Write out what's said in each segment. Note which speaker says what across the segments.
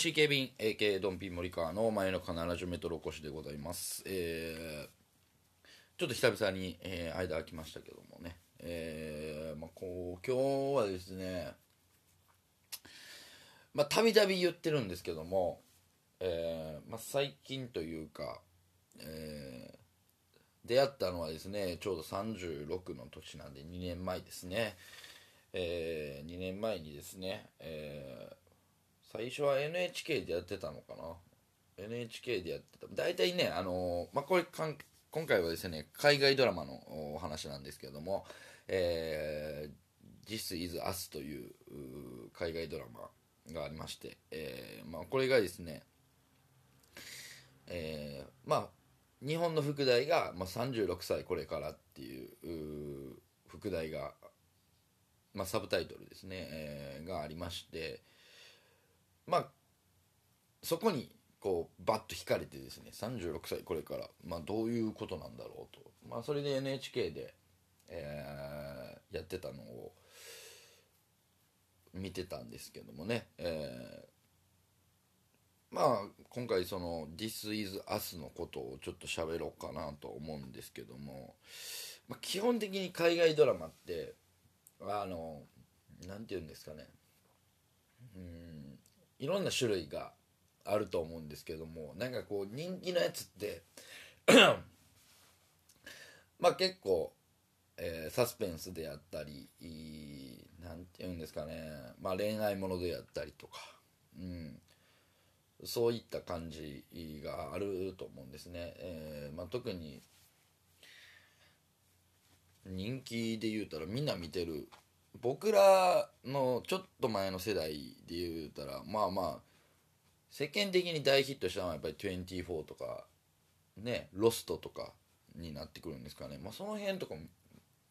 Speaker 1: MC
Speaker 2: 警備員 AK ドンピン森川の前の必ずメトロ越しでございます。えー、ちょっと久々に、えー間空きましたけどもね。えーまあ、こう今日はですねまあたびたび言ってるんですけども、えーまあ、最近というか、えー出会ったのはですねちょうど36の年なんで2年前ですね、え2年前にですね、えー最初は NHK でやってたのかな。NHK でやってた。大体ねあのまあこれかん今回はですね海外ドラマのお話なんですけれども「えー、This is Us」という海外ドラマがありまして、えーまあ、これがですねえーまあ日本の副題が、まあ、36歳これからっていう副題が、まあ、サブタイトルですね、えーがありましてまあそこにこうバッと惹かれてですね36歳これから、まあ、どういうことなんだろうと、まあ、それで NHK で、えーやってたのを見てたんですけどもね、えーまあ今回その「This is Us」のことをちょっと喋ろうかなと思うんですけども、まあ、基本的に海外ドラマってあのなんて言うんですかね。うんいろんな種類があると思うんですけどもなんかこう人気のやつって まあ結構、えーサスペンスであったりいいなんて言うんですかね、まあ、恋愛ものであったりとか、うん、そういった感じがあると思うんですね、えーまあ、特に人気で言うたらみんな見てる僕らのちょっと前の世代で言うたらまあまあ世間的に大ヒットしたのはやっぱり24とかねロストとかになってくるんですかね、まあ、その辺とかも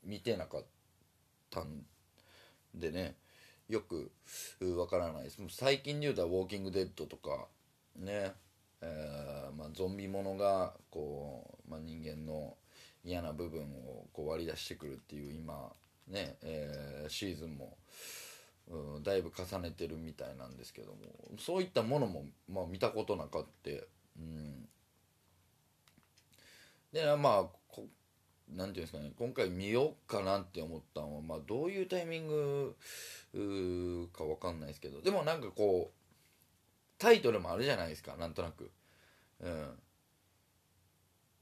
Speaker 2: 見てなかったんでねよくわからないです。最近で言うたら「ウォーキング・デッド」とかね、えーまあ、ゾンビものがこう、まあ、人間の嫌な部分をこう割り出してくるっていう今ね、えーシーズンも、うん、だいぶ重ねてるみたいなんですけどもそういったものも、まあ、見たことなかって、うん、でまあこなんていうんですかね今回見ようかなって思ったのは、まあ、どういうタイミングうーかわかんないですけどでもなんかこうタイトルもあるじゃないですかなんとなく。うん。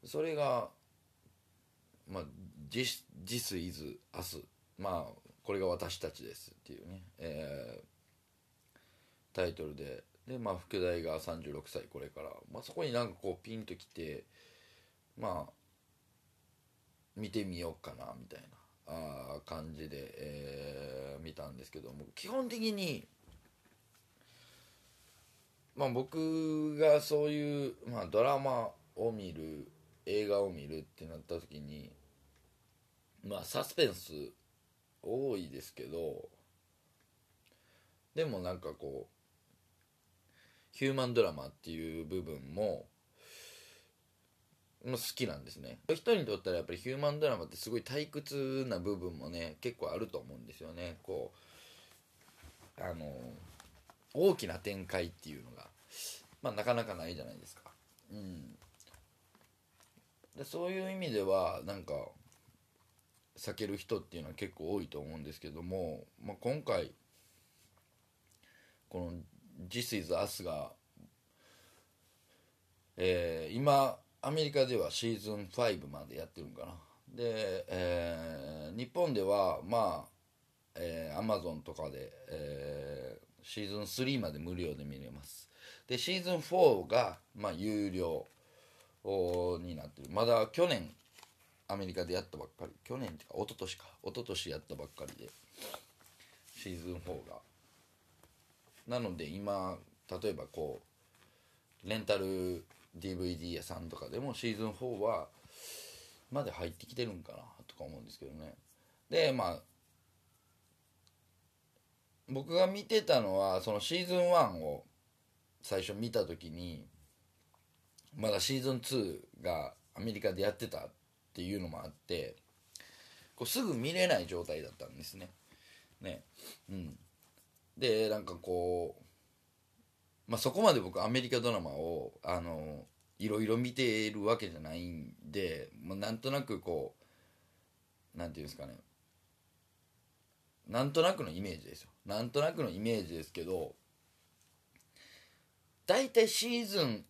Speaker 2: それがまあ「This, This is Us」まあこれが私たちですっていうね、えータイトルで。でまあ副題が36歳これから、まあ、そこになんかこうピンときてまあ見てみようかなみたいなあ感じで、えー見たんですけども基本的にまあ僕がそういう、まあ、ドラマを見る映画を見るってなった時にまあサスペンス多いですけどでもなんかこうヒューマンドラマっていう部分も好きなんですね。人にとったらやっぱりヒューマンドラマってすごい退屈な部分もね結構あると思うんですよね。こうあの大きな展開っていうのが、まあ、なかなかないじゃないですか。うん。でそういう意味ではなんか避ける人っていうのは結構多いと思うんですけども、まあ、今回この「This is Us が」えー今アメリカではシーズン5までやってるんかな。で、えー日本ではまあ、えー、Amazon とかで、えーシーズン3まで無料で見れます。でシーズン4が、まあ、有料になってる。まだ去年アメリカでやったばっかり。去年っていうか一昨年か。一昨年やったばっかりで。シーズン4が。なので今例えばこうレンタル DVD 屋さんとかでもシーズン4はまで入ってきてるんかなとか思うんですけどね。でまあ僕が見てたのはそのシーズン1を最初見た時にまだシーズン2がアメリカでやってたっていうのもあってこうすぐ見れない状態だったんですね。ね。うん、でなんかこう、まあ、そこまで僕アメリカドラマをあのいろいろ見ているわけじゃないんで、まあ、なんとなくこうなんていうんですかね。なんとなくのイメージですよ。なんとなくのイメージですけど大体シーズン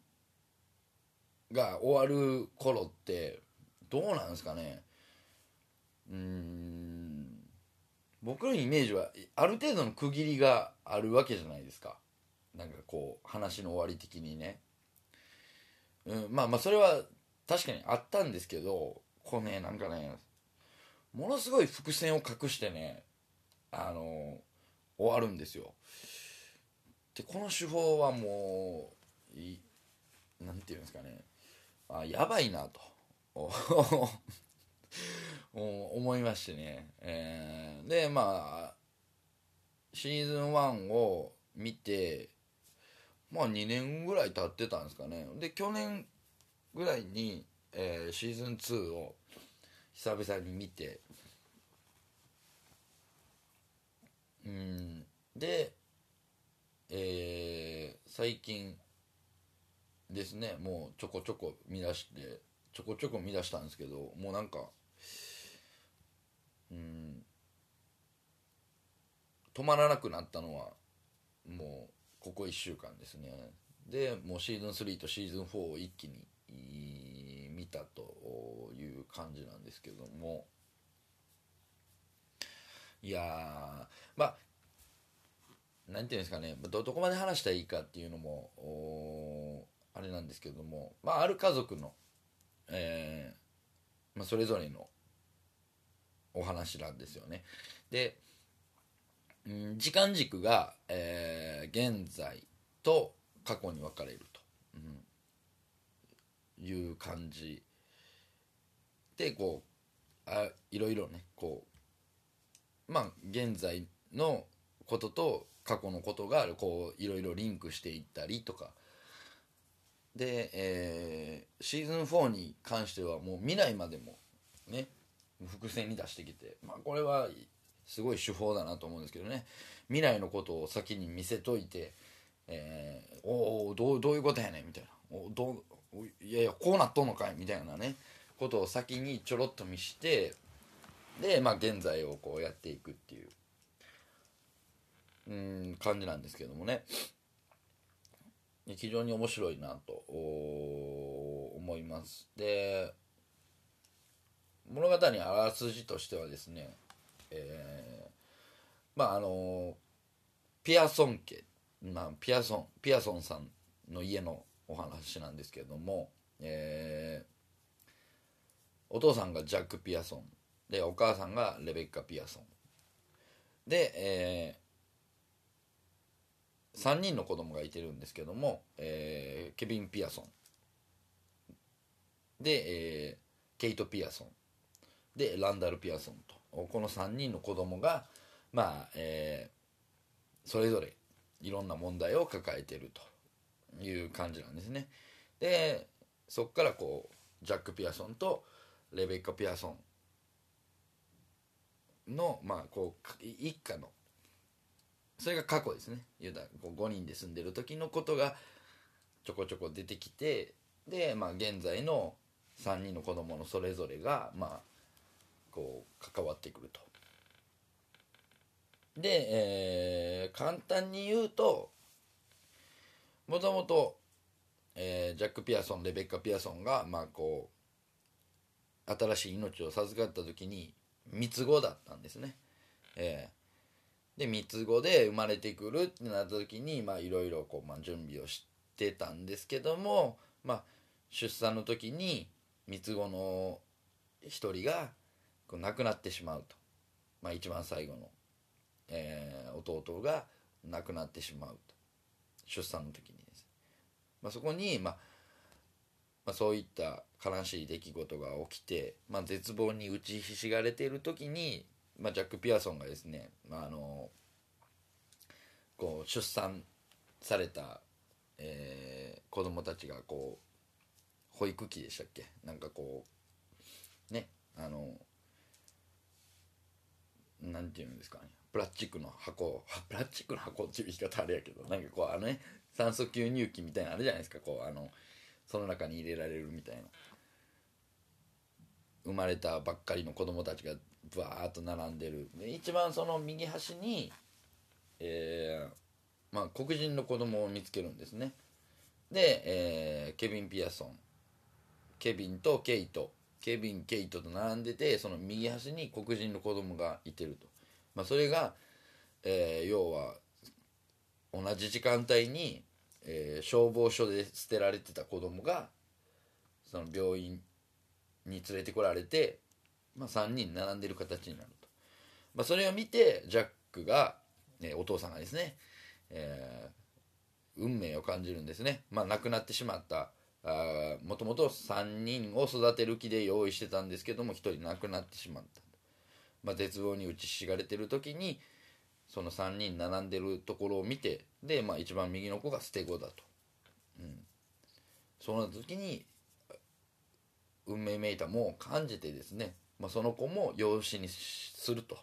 Speaker 2: が終わる頃ってどうなんですかね。うーん。僕のイメージはある程度の区切りがあるわけじゃないですか。なんかこう話の終わり的にね、うん、まあまあそれは確かにあったんですけどこうねなんかねものすごい伏線を隠してねあの終わるんですよ。でこの手法はもういなんていうんですかね。あやばいなと。思いましてね、えー、でまあシーズン1を見てまあ2年ぐらい経ってたんですかね。で去年ぐらいに、えー、シーズン2を久々に見て。うん。でえー、最近ですね。もうちょこちょこ見出して。ちょこちょこ見出したんですけどもうなんかうん止まらなくなったのはもうここ1週間ですね。でもうシーズン3とシーズン4を一気に見たという感じなんですけども。いやまあなんていうんですかね。どこまで話したらいいかっていうのもあれなんですけども、まあ、ある家族の、えーまあ、それぞれのお話なんですよね。で、うん、時間軸が、えー、現在と過去に分かれると、うん、いう感じでこうあいろいろねこうまあ現在のことと過去のことがこういろいろリンクしていったりとかで、えー、シーズン4に関してはもう未来までもね伏線に出してきて、まあ、これはすごい手法だなと思うんですけどね。未来のことを先に見せといて、えー、おおどうどういうことやねんみたいな。おどういやいやこうなっとんのかいみたいなね。ことを先にちょろっと見してで、まあ、現在をこうやっていくっていううん感じなんですけどもね。非常に面白いなと思います。で物語のあらすじとしてはですね、えー、まああのピアソン家、まあ、ピアソンピアソンさんの家のお話なんですけれども、えー、お父さんがジャック・ピアソンでお母さんがレベッカ・ピアソン。で、えー、3人の子供がいてるんですけども、えー、ケビン・ピアソン。で、えー、ケイト・ピアソン。でランダル・ピアソンと。この3人の子供がまあ、えー、それぞれいろんな問題を抱えてるという感じなんですね。でそこからこうジャック・ピアソンとレベッカ・ピアソンのまあこう一家のそれが過去ですね言うたらこう5人で住んでる時のことがちょこちょこ出てきてでまあ現在の3人の子供のそれぞれがまあこう関わってくると。で、えー、簡単に言うともともと、えー、ジャック・ピアソンレベッカ・ピアソンが、まあ、こう新しい命を授かった時に三つ子だったんですね。えー、で三つ子で生まれてくるってなった時にいろいろ準備をしてたんですけども、まあ、出産の時に三つ子の一人が亡くなってしまうと、まあ、一番最後の、えー、弟が亡くなってしまうと。出産の時にです、まあ、そこに、まあ、まあそういった悲しい出来事が起きて、まあ、絶望に打ちひしがれている時に、まあ、ジャック・ピアソンがですね、まあ、あのこう出産された、えー、子供たちがこう保育器でしたっけ？なんかこうねあのなんていうんですかね？プラスチックの箱プラスチックの箱っていう言い方あれやけどなんかこうあのね酸素吸入器みたいなのあるじゃないですか。こうあのその中に入れられるみたいな。生まれたばっかりの子供たちがブワーッと並んでる。で一番その右端にえー、まあ黒人の子供を見つけるんですね。で、えー、ケビン・ピアソン。ケビンとケイト。ケビン・ケイトと並んでてその右端に黒人の子供がいてると、まあ、それが、えー、要は同じ時間帯に、えー、消防署で捨てられてた子供がその病院に連れてこられて、まあ、3人並んでる形になると、まあ、それを見てジャックが、ね、お父さんがですね、えー、運命を感じるんですね、まあ、亡くなってしまったもともと3人を育てる気で用意してたんですけども1人亡くなってしまった、まあ、絶望に打ちひしがれてる時にその3人並んでるところを見てで、まあ、一番右の子が捨て子だと、うん、その時に運命めいたも感じてですね、まあ、その子も養子にすると。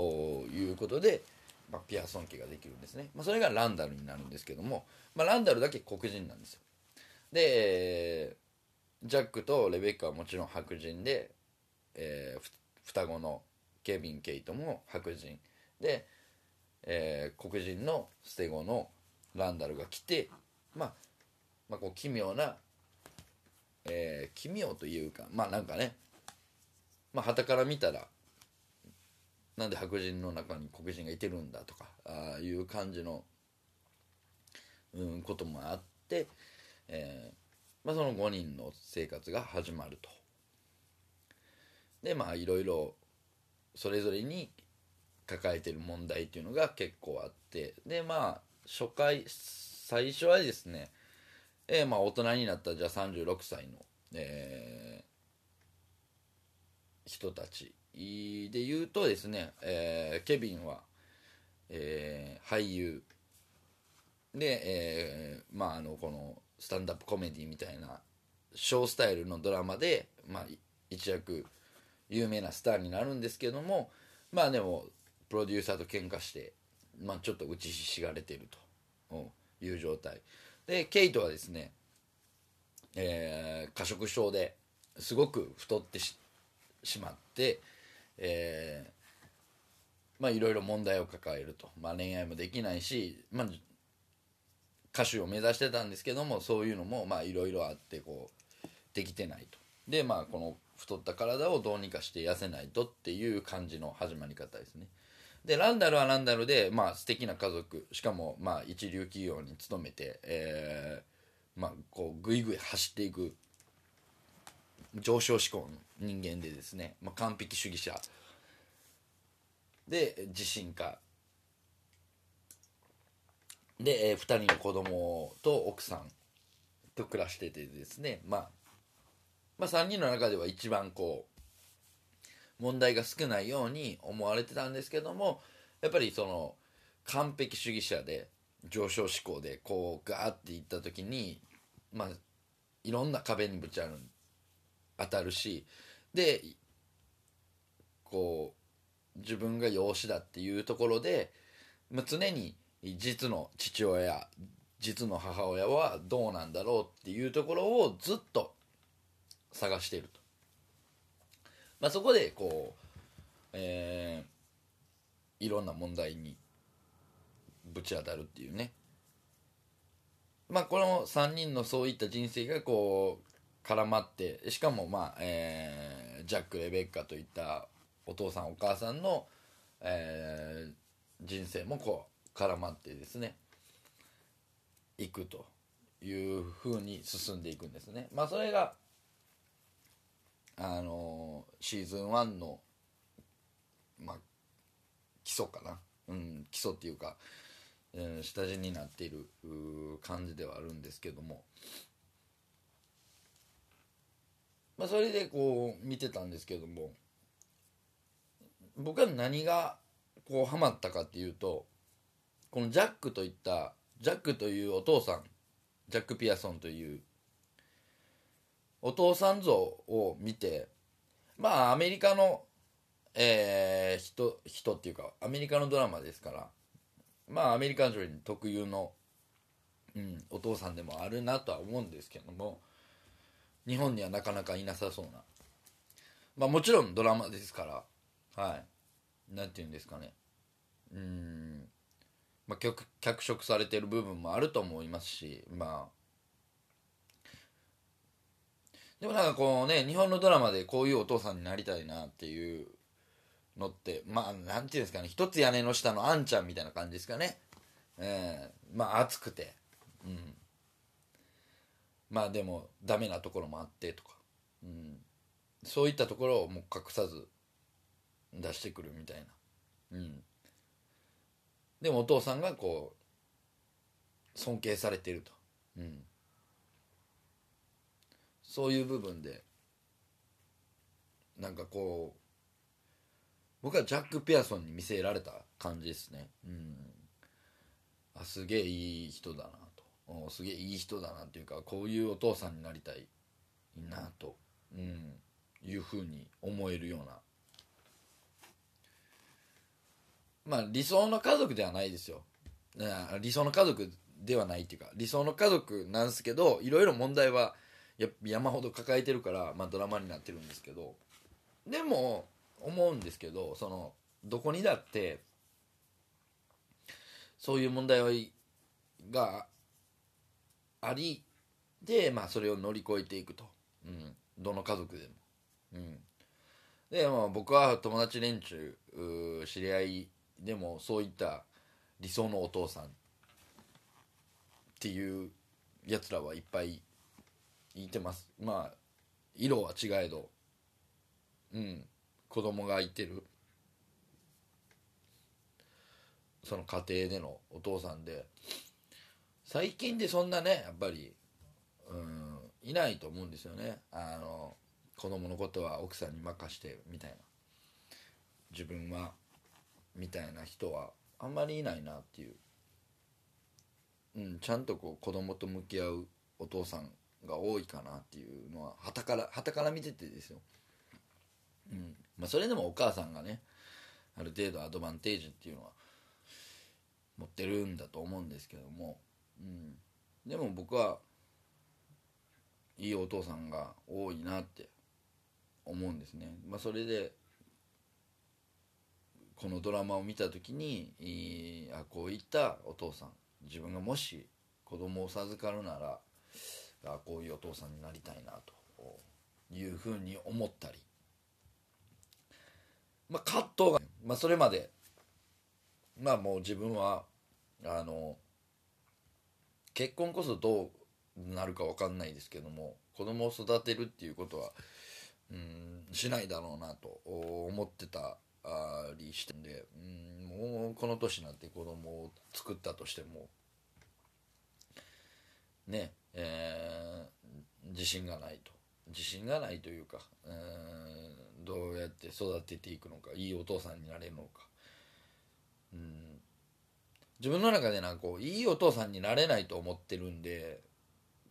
Speaker 2: いうことで、まあ、ピアソン家ができるんですね、まあ、それがランダルになるんですけども、まあ、ランダルだけ黒人なんですよ。でジャックとレベッカはもちろん白人で、えー、双子のケビン・ケイトも白人。で、えー、黒人の捨て子のランダルが来て、まあ、まあこう奇妙な、えー、奇妙というかまあなんかねまあ旗から見たらなんで白人の中に黒人がいてるんだとかああいう感じの、うん、こともあって、えーまあ、その5人の生活が始まると。でまあいろいろそれぞれに抱えてる問題っていうのが結構あってでまあ初回最初はですね、えー、まあ大人になったじゃあ36歳の、えー、人たちで言うとですね、えー、ケビンは、えー、俳優。で、えー、まああのこのスタンダップコメディみたいなショースタイルのドラマで、まあ、一躍有名なスターになるんですけどもまあでもプロデューサーと喧嘩して、まあ、ちょっと打ちひしがれてるという状態。でケイトはですね、えー、過食症ですごく太ってししまって、えー、まあいろいろ問題を抱えると、まあ、恋愛もできないし、まあ、歌手を目指してたんですけどもそういうのもまあいろいろあってこうできてないと。でまあこの太った体をどうにかして痩せないとっていう感じの始まり方ですね。でランダルはランダルでまあ素敵な家族。しかもまあ一流企業に勤めてえー、まあこうぐいぐい走っていく上昇志向の人間でですね、まあ、完璧主義者。で自信家。で、えー、2人の子供と奥さんと暮らしててですね、まあ、まあ3人の中では一番こう問題が少ないように思われてたんですけどもやっぱりその完璧主義者で上昇志向でこうガーっていった時にまあいろんな壁にぶち当たるしでこう自分が養子だっていうところで、ま、常に実の父親実の母親はどうなんだろうっていうところをずっと探していると、まあ、そこでこう、えー、いろんな問題にぶち当たるっていうね。まあこの3人のそういった人生がこう絡まってしかもまあ、えー、ジャック・レベッカといったお父さんお母さんの、えー、人生もこう絡まってですねいくというふうに進んでいくんですね。まあそれがあのシーズン1のまあ基礎かな、うん、基礎っていうかうん下地になっている感じではあるんですけどもまあそれでこう見てたんですけども僕は何がこうハマったかっていうとこのジャックといったジャックというお父さんジャック・ピアソンというお父さん像を見てまあアメリカの、えー、人人っていうかアメリカのドラマですからまあアメリカ人特有の、うん、お父さんでもあるなとは思うんですけども日本にはなかなかいなさそうな。まあもちろんドラマですから。はい。なんて言うんですかね。うん。まあ脚色されてる部分もあると思いますし。まあ。でもなんかこうね日本のドラマでこういうお父さんになりたいなっていうのってまあなんていうんですかね。一つ屋根の下のあんちゃんみたいな感じですかね。ええー、まあ熱くて。うん。まあでもダメなところもあってとか、うん、そういったところをもう隠さず出してくるみたいな、うん、でもお父さんがこう尊敬されてると、うん、そういう部分でなんかこう僕はジャック・ピアソンに見せられた感じですね。うん。あすげえいい人だな。すげえいい人だなっていうかこういうお父さんになりたいなと、うん、いうふうに思えるような。まあ理想の家族ではないですよ。理想の家族ではないっていうか理想の家族なんですけどいろいろ問題は山ほど抱えてるから、まあ、ドラマになってるんですけどでも思うんですけどそのどこにだってそういう問題がありで、まあ、それを乗り越えていくと、うん、どの家族でも、うん、で、まあ、僕は友達連中知り合いでもそういった理想のお父さんっていうやつらはいっぱいいてます。まあ色は違えど。うん。子供がいてる。その家庭でのお父さんで。最近でそんなねやっぱりうんいないと思うんですよね。あの子供のことは奥さんに任してみたいな。自分はみたいな人はあんまりいないなっていう、うん、ちゃんとこう子供と向き合うお父さんが多いかなっていうのははたからはたから見ててですよ、うんまあ、それでもお母さんがねある程度アドバンテージっていうのは持ってるんだと思うんですけども。うん、でも僕はいいお父さんが多いなって思うんですね、まあ、それでこのドラマを見た時にあこういったお父さん。自分がもし子供を授かるならあこういうお父さんになりたいなというふうに思ったり、まあ、葛藤が、まあ、それまで。まあもう自分はあの結婚こそどうなるか分かんないですけども子供を育てるっていうことはうんしないだろうなと思ってたりしてんでうんもうこの年になって子供を作ったとしてもねえー、自信がないと。自信がないというか、えー、どうやって育てていくのかいいお父さんになれるのかうん自分の中でなんかこういいお父さんになれないと思ってるんで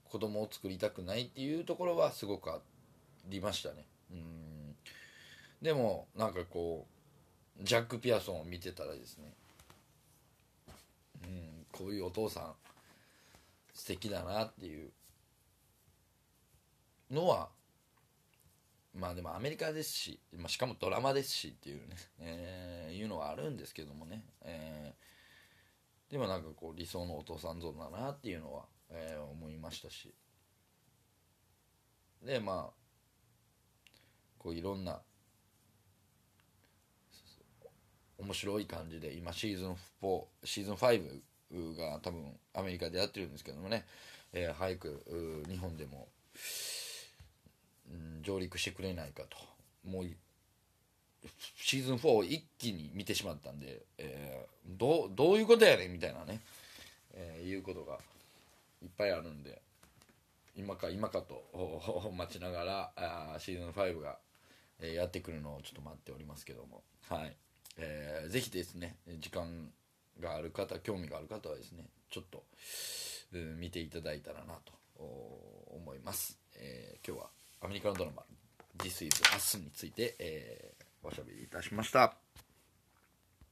Speaker 2: 子供を作りたくないっていうところはすごくありましたね。うん。でもなんかこうジャック・ピアソンを見てたらですね。うんこういうお父さん素敵だなっていうのはまあでもアメリカですし、まあ、しかもドラマですしっていうね、えー、いうのはあるんですけどもね、えーでもなんかこう理想のお父さん像だなっていうのは、えー、思いましたし。でまあこういろんな面白い感じで今シーズン4シーズン5が多分アメリカでやってるんですけどもね、えー、早く日本でも、うん、上陸してくれないかと。もうシーズン4を一気に見てしまったんで、えー、どうどういうことやねんみたいなねえいうことがいっぱいあるんで今か今かと 待ちながらあーシーズン5が、えーやってくるのをちょっと待っておりますけども。はい、えーぜひですね時間がある方興味がある方はですねちょっと、うん見ていただいたらなと思います、えー今日はアメリカのドラマ「This is Us」について、えーおしゃべりいたしました。